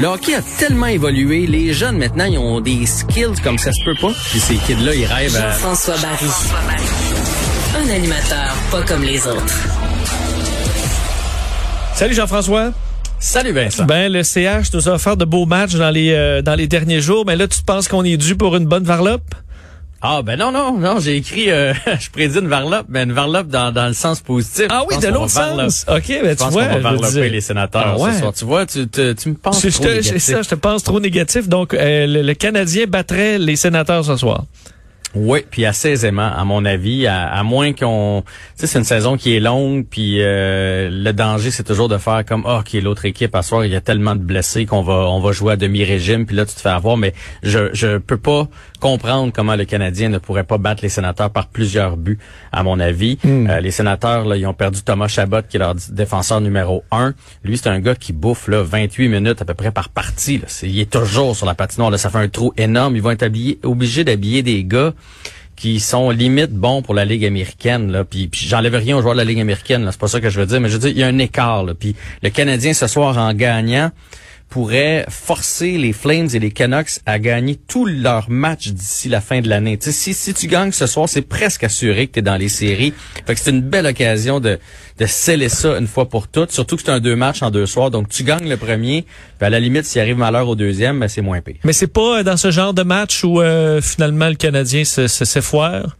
Le hockey a tellement évolué, les jeunes maintenant, ils ont des skills comme ça se peut pas. Puis ces kids-là, ils rêvent à... François Barry. Un animateur pas comme les autres. Salut Jean-François. Salut Vincent. Ben le CH nous a offert de beaux matchs dans les euh, dans les derniers jours, mais là tu penses qu'on est dû pour une bonne varlope? Ah ben non non non, j'ai écrit euh, je prédis une varlope, mais une varlope dans, dans le sens positif. Ah oui, de l'autre sens. OK, ben tu vois, qu'on va varloper les sénateurs Ah ouais. ce soir. Tu vois, tu, te- tu me penses trop négatif. c'est ça, je te pense trop négatif. Donc euh, le, le Canadien battrait les sénateurs ce soir. Oui, puis assez aisément, à mon avis, à, à moins qu'on... Tu sais, c'est une saison qui est longue, puis euh, le danger, c'est toujours de faire comme, ah, qui est l'autre équipe, à soir, il y a tellement de blessés qu'on va on va jouer à demi-régime, puis là, tu te fais avoir, mais je je peux pas comprendre comment le Canadien ne pourrait pas battre les sénateurs par plusieurs buts, à mon avis. Euh, les sénateurs, là, ils ont perdu Thomas Chabot, qui est leur défenseur numéro un. Lui, c'est un gars qui bouffe là, 28 minutes à peu près par partie. Là. Il est toujours sur la patinoire. Là, ça fait un trou énorme. Ils vont être habillés- obligés d'habiller des gars qui sont limite bons pour la Ligue américaine. Là. Puis, puis j'enlève rien aux joueurs de la Ligue américaine, c'est pas ça que je veux dire, mais je veux dire, il y a un écart. Là. Puis le Canadien ce soir en gagnant pourrait forcer les Flames et les Canucks à gagner tous leurs matchs d'ici la fin de l'année. Si, si tu gagnes ce soir, c'est presque assuré que tu es dans les séries. Fait que c'est une belle occasion de, de sceller ça une fois pour toutes, surtout que c'est un deux matchs en deux soirs. Donc tu gagnes le premier, puis à la limite, s'il arrive malheur au deuxième, ben, c'est moins pire. Mais c'est pas euh, dans ce genre de match où euh, finalement le Canadien se, se s'effoire.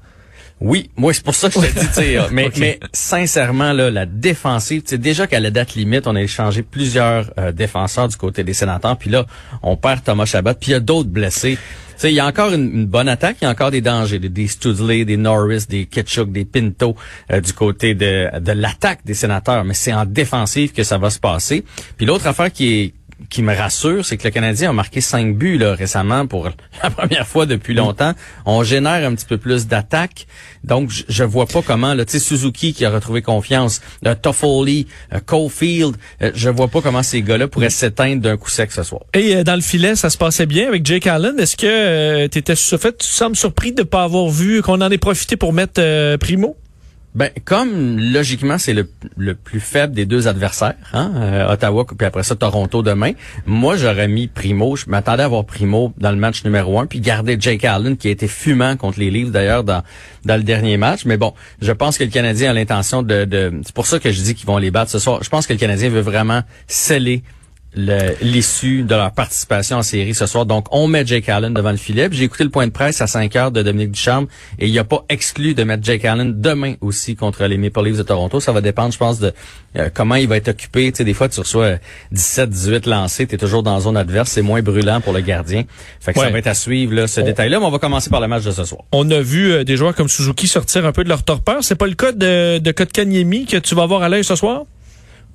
Oui, moi c'est pour ça que je te dis, mais, sincèrement là, la défensive, sais, déjà qu'à la date limite, on a échangé plusieurs euh, défenseurs du côté des sénateurs, puis là, on perd Thomas Chabot, puis il y a d'autres blessés. Tu sais, il y a encore une, une bonne attaque, il y a encore des dangers, des, des Studley, des Norris, des Ketchuk, des Pinto euh, du côté de, de l'attaque des sénateurs, mais c'est en défensive que ça va se passer. Puis l'autre affaire qui est qui me rassure, c'est que le Canadien a marqué cinq buts là, récemment pour la première fois depuis longtemps. On génère un petit peu plus d'attaques. Donc, je, je vois pas comment, tu sais, Suzuki qui a retrouvé confiance, euh, Toffoli, euh, Caulfield, euh, je vois pas comment ces gars-là pourraient s'éteindre d'un coup sec ce soir. Et euh, dans le filet, ça se passait bien avec Jake Allen. Est-ce que euh, t'étais sur fait, tu sembles surpris de pas avoir vu qu'on en ait profité pour mettre euh, Primo? Ben, comme logiquement c'est le, le plus faible des deux adversaires, hein, euh, Ottawa puis après ça Toronto demain. Moi j'aurais mis Primo, je m'attendais à avoir Primo dans le match numéro un, puis garder Jake Allen qui a été fumant contre les Leafs d'ailleurs dans dans le dernier match. Mais bon, je pense que le Canadien a l'intention de, de c'est pour ça que je dis qu'ils vont les battre ce soir. Je pense que le Canadien veut vraiment sceller le- l'issue de leur participation en série ce soir. Donc, on met Jake Allen devant le filet. J'ai écouté le point de presse à 5 heures de Dominique Ducharme et il n'y a pas exclu de mettre Jake Allen demain aussi contre les Maple Leafs de Toronto. Ça va dépendre, je pense, de euh, comment il va être occupé. Tu sais, des fois, tu reçois 17, 18 lancés, tu es toujours dans zone adverse. C'est moins brûlant pour le gardien. Fait que Ouais. ça va être à suivre, là, ce détail-là. Mais on va commencer par le match de ce soir. On a vu euh, des joueurs comme Suzuki sortir un peu de leur torpeur. C'est pas le cas de, de Kotkaniemi que tu vas voir à l'œil ce soir?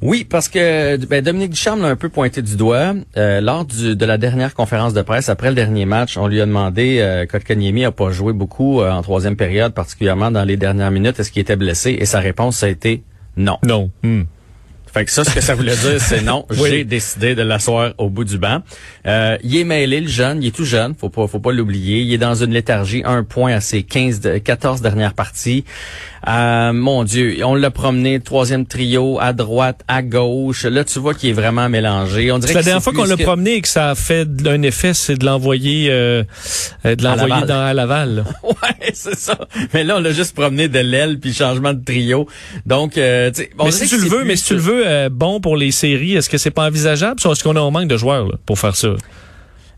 Oui, parce que ben, Dominique Ducharme l'a un peu pointé du doigt. Euh, lors du- de la dernière conférence de presse, après le dernier match, on lui a demandé, euh, Kotkaniemi a pas joué beaucoup euh, en troisième période, particulièrement dans les dernières minutes, est-ce qu'il était blessé? Et sa réponse, ça a été non. Non. Fait que ça, ce que ça voulait dire, c'est non. Oui. J'ai décidé de l'asseoir au bout du banc. Euh, il est mêlé, le jeune. Il est tout jeune. Faut pas, faut pas l'oublier. Il est dans une léthargie, un point à ses 15, de- 14 dernières parties. Euh, mon Dieu, on l'a promené, troisième trio, à droite, à gauche. Là, tu vois qu'il est vraiment mélangé. On dirait C'est la dernière fois qu'on l'a que- promené et que ça a fait un effet, c'est de l'envoyer euh, euh, de l'envoyer Laval. dans à Laval. Ouais, c'est ça. Mais là, on l'a juste promené de l'aile puis changement de trio. Donc, euh, tu mais si tu le veux, mais si tu le veux bon pour les séries, est-ce que c'est pas envisageable? Ou Est-ce qu'on a un manque de joueurs là, pour faire ça?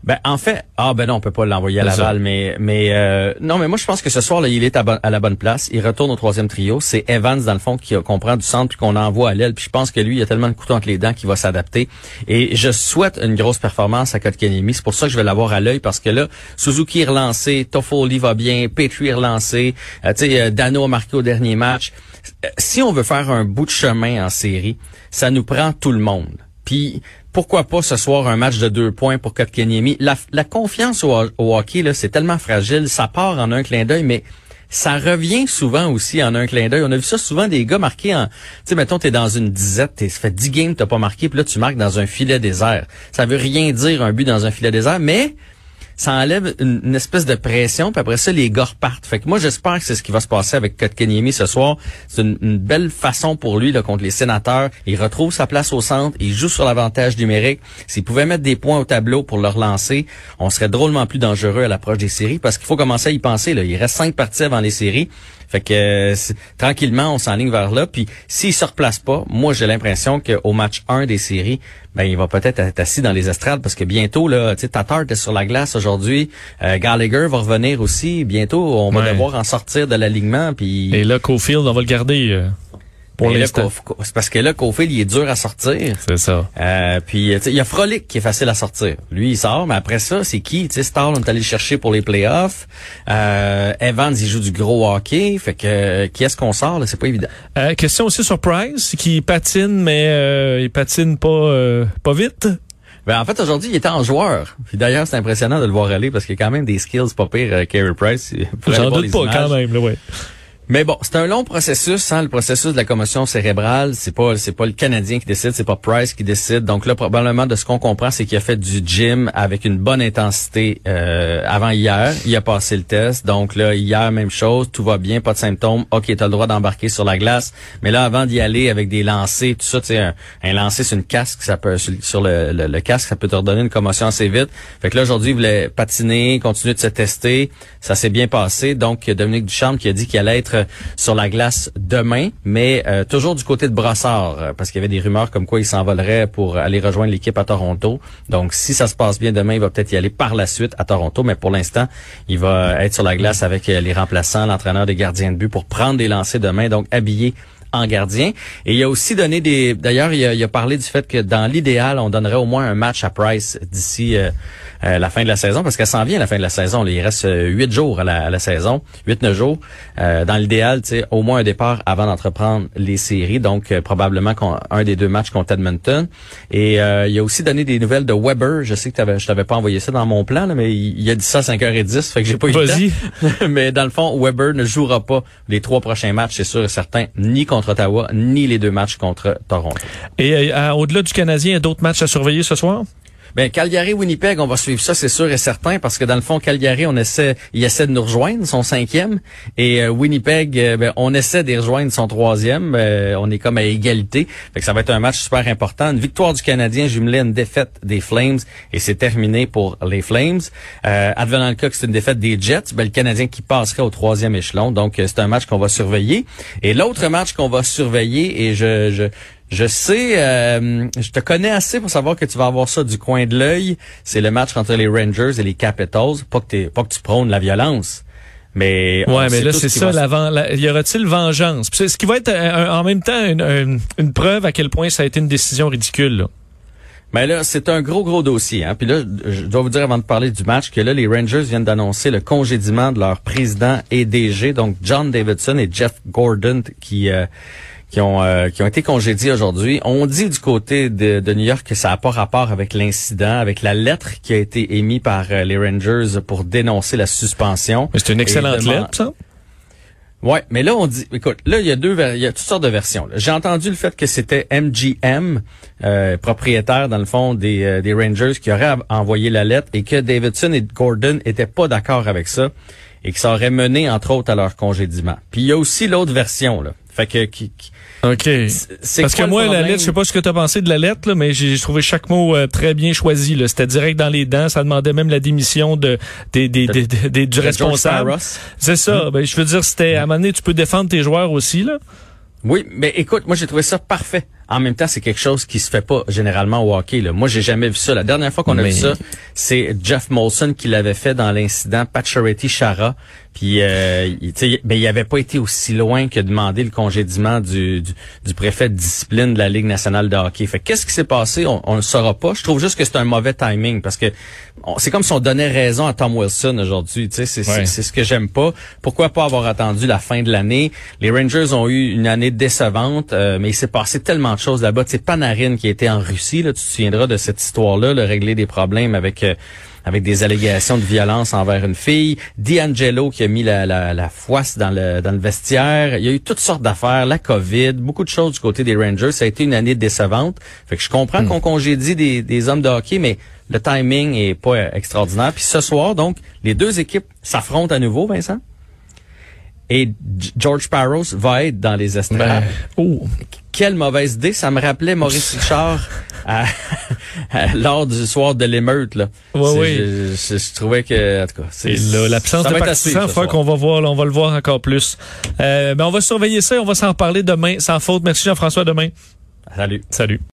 Ben en fait, ah ben non, on peut pas l'envoyer à ça. Laval, mais mais euh, non, mais moi je pense que ce soir là, il est à, la bonne place. Il retourne au troisième trio. C'est Evans dans le fond qui qu'on prend du centre puis qu'on envoie à l'aile. Puis je pense que lui, il a tellement de couteaux entre les dents qu'il va s'adapter. Et je souhaite une grosse performance à Kotkaniemi. C'est pour ça que je vais l'avoir à l'œil parce que là, Suzuki est relancé, Toffoli va bien, Petrie est relancé, euh, tu sais, euh, Dano a marqué au dernier match. Euh, Si on veut faire un bout de chemin en série, ça nous prend tout le monde. Puis pourquoi pas ce soir un match de deux points pour Kotkaniemi? La, la confiance au, hockey, là, c'est tellement fragile. Ça part en un clin d'œil, mais ça revient souvent aussi en un clin d'œil. On a vu ça souvent des gars marqués en, tu sais, mettons, t'es dans une disette, t'es, ça fait 10 games, t'as pas marqué, puis là, tu marques dans un filet désert. Ça veut rien dire un but dans un filet désert, mais ça enlève une, espèce de pression, puis après ça, les gars repartent. Fait que moi, j'espère que c'est ce qui va se passer avec Kotkaniemi ce soir. C'est une, une belle façon pour lui là, contre les sénateurs. Il retrouve sa place au centre, il joue sur l'avantage numérique. S'il pouvait mettre des points au tableau pour le relancer, on serait drôlement plus dangereux à l'approche des séries, parce qu'il faut commencer à y penser. Là. Il reste cinq parties avant les séries. Fait que euh, tranquillement, on s'enligne vers là. Puis s'il se replace pas, moi j'ai l'impression qu'au match 1 des séries, ben il va peut-être être assis dans les estrades parce que bientôt là, tu sais, Tatar est sur la glace aujourd'hui. Euh, Gallagher va revenir aussi. Bientôt, on va Ouais. devoir en sortir de l'alignement. Puis Et là, Cofield, on va le garder euh, pour l'instant. C'est parce que là, Cofield, il est dur à sortir. C'est ça. Euh, puis il y a Frolic qui est facile à sortir. Lui, il sort, mais après ça, c'est qui? Tu sais, Star, on est allé le chercher pour les playoffs. Euh, Evans, il joue du gros hockey. Fait que euh, qui est-ce qu'on sort? là? C'est pas évident. Euh, question aussi sur Price, qui patine, mais euh, il patine pas, euh, pas vite. Ben, en fait, aujourd'hui, il était en joueur. Puis d'ailleurs, c'est impressionnant de le voir aller parce qu'il y a quand même des skills pas pires, euh, Carey Price. J'en doute pas images. quand même, là, ouais. Mais bon, c'est un long processus, hein, le processus de la commotion cérébrale. C'est pas, c'est pas le Canadien qui décide, c'est pas Price qui décide. Donc là, probablement, de ce qu'on comprend, c'est qu'il a fait du gym avec une bonne intensité euh, avant hier. Il a passé le test. Donc là, hier, même chose, tout va bien, pas de symptômes. Ok, t'as le droit d'embarquer sur la glace. Mais là, avant d'y aller avec des lancers, tout ça, tu sais, un, un lancer sur une casque, ça peut sur, le, le- casque, ça peut te redonner une commotion assez vite. Fait que là, aujourd'hui, il voulait patiner, continuer de se tester. Ça s'est bien passé. Donc, Dominique Ducharme qui a dit qu'il allait être euh, sur la glace demain, mais euh, toujours du côté de Brossard, euh, parce qu'il y avait des rumeurs comme quoi il s'envolerait pour aller rejoindre l'équipe à Toronto. Donc, si ça se passe bien demain, il va peut-être y aller par la suite à Toronto, mais pour l'instant, il va être sur la glace avec les remplaçants, l'entraîneur des gardiens de but pour prendre des lancers demain, donc habillé en gardien. Et il a aussi donné des... D'ailleurs, il, a- parlé du fait que dans l'idéal, on donnerait au moins un match à Price d'ici euh, la fin de la saison, parce qu'elle s'en vient la fin de la saison. là. Il reste euh, huit jours à la, à la saison, huit, neuf jours. Euh, dans l'idéal, tu sais, au moins un départ avant d'entreprendre les séries, donc euh, probablement un des deux matchs contre Edmonton. Et euh, il a aussi donné des nouvelles de Weber. Je sais que t'avais, je t'avais pas envoyé ça dans mon plan, là, mais il, il a dit ça à 5h10, fait que j'ai pas eu le temps. Mais dans le fond, Weber ne jouera pas les trois prochains matchs, c'est sûr et certain, ni contre Ottawa, ni les deux matchs contre Toronto. Et euh, au-delà du Canadien, il y a d'autres matchs à surveiller ce soir? Ben Calgary-Winnipeg, on va suivre ça, c'est sûr et certain, parce que dans le fond, Calgary, on essaie, il essaie de nous rejoindre, son cinquième, et euh, Winnipeg, euh, ben, on essaie de rejoindre son troisième. Euh, on est comme à égalité, fait que ça va être un match super important. Une victoire du Canadien jumelée une défaite des Flames, et c'est terminé pour les Flames. Advenant le cas que c'est une défaite des Jets, ben, le Canadien qui passerait au troisième échelon, donc c'est un match qu'on va surveiller. Et l'autre match qu'on va surveiller, et je, je je sais, euh, je te connais assez pour savoir que tu vas avoir ça du coin de l'œil. C'est le match entre les Rangers et les Capitals. Pas que, pas que tu prônes la violence, mais Ouais, mais là, c'est ça, la, y aura-t-il vengeance? Puis c'est- Ce qui va être euh, en même temps une, une- une preuve à quel point ça a été une décision ridicule. là. Mais là, c'est un gros, gros dossier. Hein. Puis là, je dois vous dire avant de parler du match que là, les Rangers viennent d'annoncer le congédiement de leur président et DG, donc John Davidson et Jeff Gordon, qui euh, qui ont euh, qui ont été congédiés aujourd'hui. On dit du côté de, de New York que ça n'a pas rapport avec l'incident, avec la lettre qui a été émise par euh, les Rangers pour dénoncer la suspension. Mais c'est une excellente lettre, ça. Ouais, mais là on dit, écoute, là il y a deux, il y a toutes sortes de versions. J'ai entendu le fait que c'était MGM, euh, propriétaire dans le fond des, euh, des Rangers, qui aurait envoyé la lettre et que Davidson et Gordon étaient pas d'accord avec ça et que ça aurait mené entre autres à leur congédiement. Puis il y a aussi l'autre version là. Fait que qui, qui- OK. Parce que moi, la lettre, je sais pas ce que tu as pensé de la lettre, là, mais j'ai trouvé chaque mot euh, très bien choisi. C'était direct dans les dents. Ça demandait même la démission de, des, des, du responsable. C'est ça. Ben, je veux dire, c'était à un moment donné, tu peux défendre tes joueurs aussi. là. Oui, mais écoute, moi j'ai trouvé ça parfait. En même temps, c'est quelque chose qui se fait pas généralement au hockey. Là. Moi, j'ai jamais vu ça. La dernière fois qu'on a Mais- vu ça, c'est Jeff Molson qui l'avait fait dans l'incident Pacioretty Chara. Puis, euh, il, ben, il avait pas été aussi loin que demander le congédiement du, du, du préfet de discipline de la Ligue nationale de hockey. Fait que qu'est-ce qui s'est passé? On, on le saura pas. Je trouve juste que c'est un mauvais timing parce que c'est comme si on donnait raison à Tom Wilson aujourd'hui. Ouais. c'est ce que j'aime pas. Pourquoi pas avoir attendu la fin de l'année? Les Rangers ont eu une année décevante, euh, mais il s'est passé tellement de de choses là-bas. C'est Panarin qui était en Russie. Là, tu te souviendras de cette histoire-là, le régler des problèmes avec euh, avec des allégations de violence envers une fille. D'Angelo qui a mis la, la, la foisse dans le dans le vestiaire. Il y a eu toutes sortes d'affaires, la COVID, beaucoup de choses du côté des Rangers. Ça a été une année décevante. Fait que je comprends qu'on congédie des, des hommes de hockey, mais le timing est pas extraordinaire. Puis ce soir, donc, les deux équipes s'affrontent à nouveau, Vincent. Et George Parros va être dans les estrades. Ben, oh. Quelle mauvaise idée. Ça me rappelait Maurice Richard à- à- lors du soir de l'émeute. là. Ouais, oui. Je, je- je trouvais que, en tout cas, c'est l'absence de soir. qu'on va voir, là, on va le voir encore plus. Euh, ben on va surveiller ça et on va s'en reparler demain, sans faute. Merci Jean-François, demain. Salut. Salut.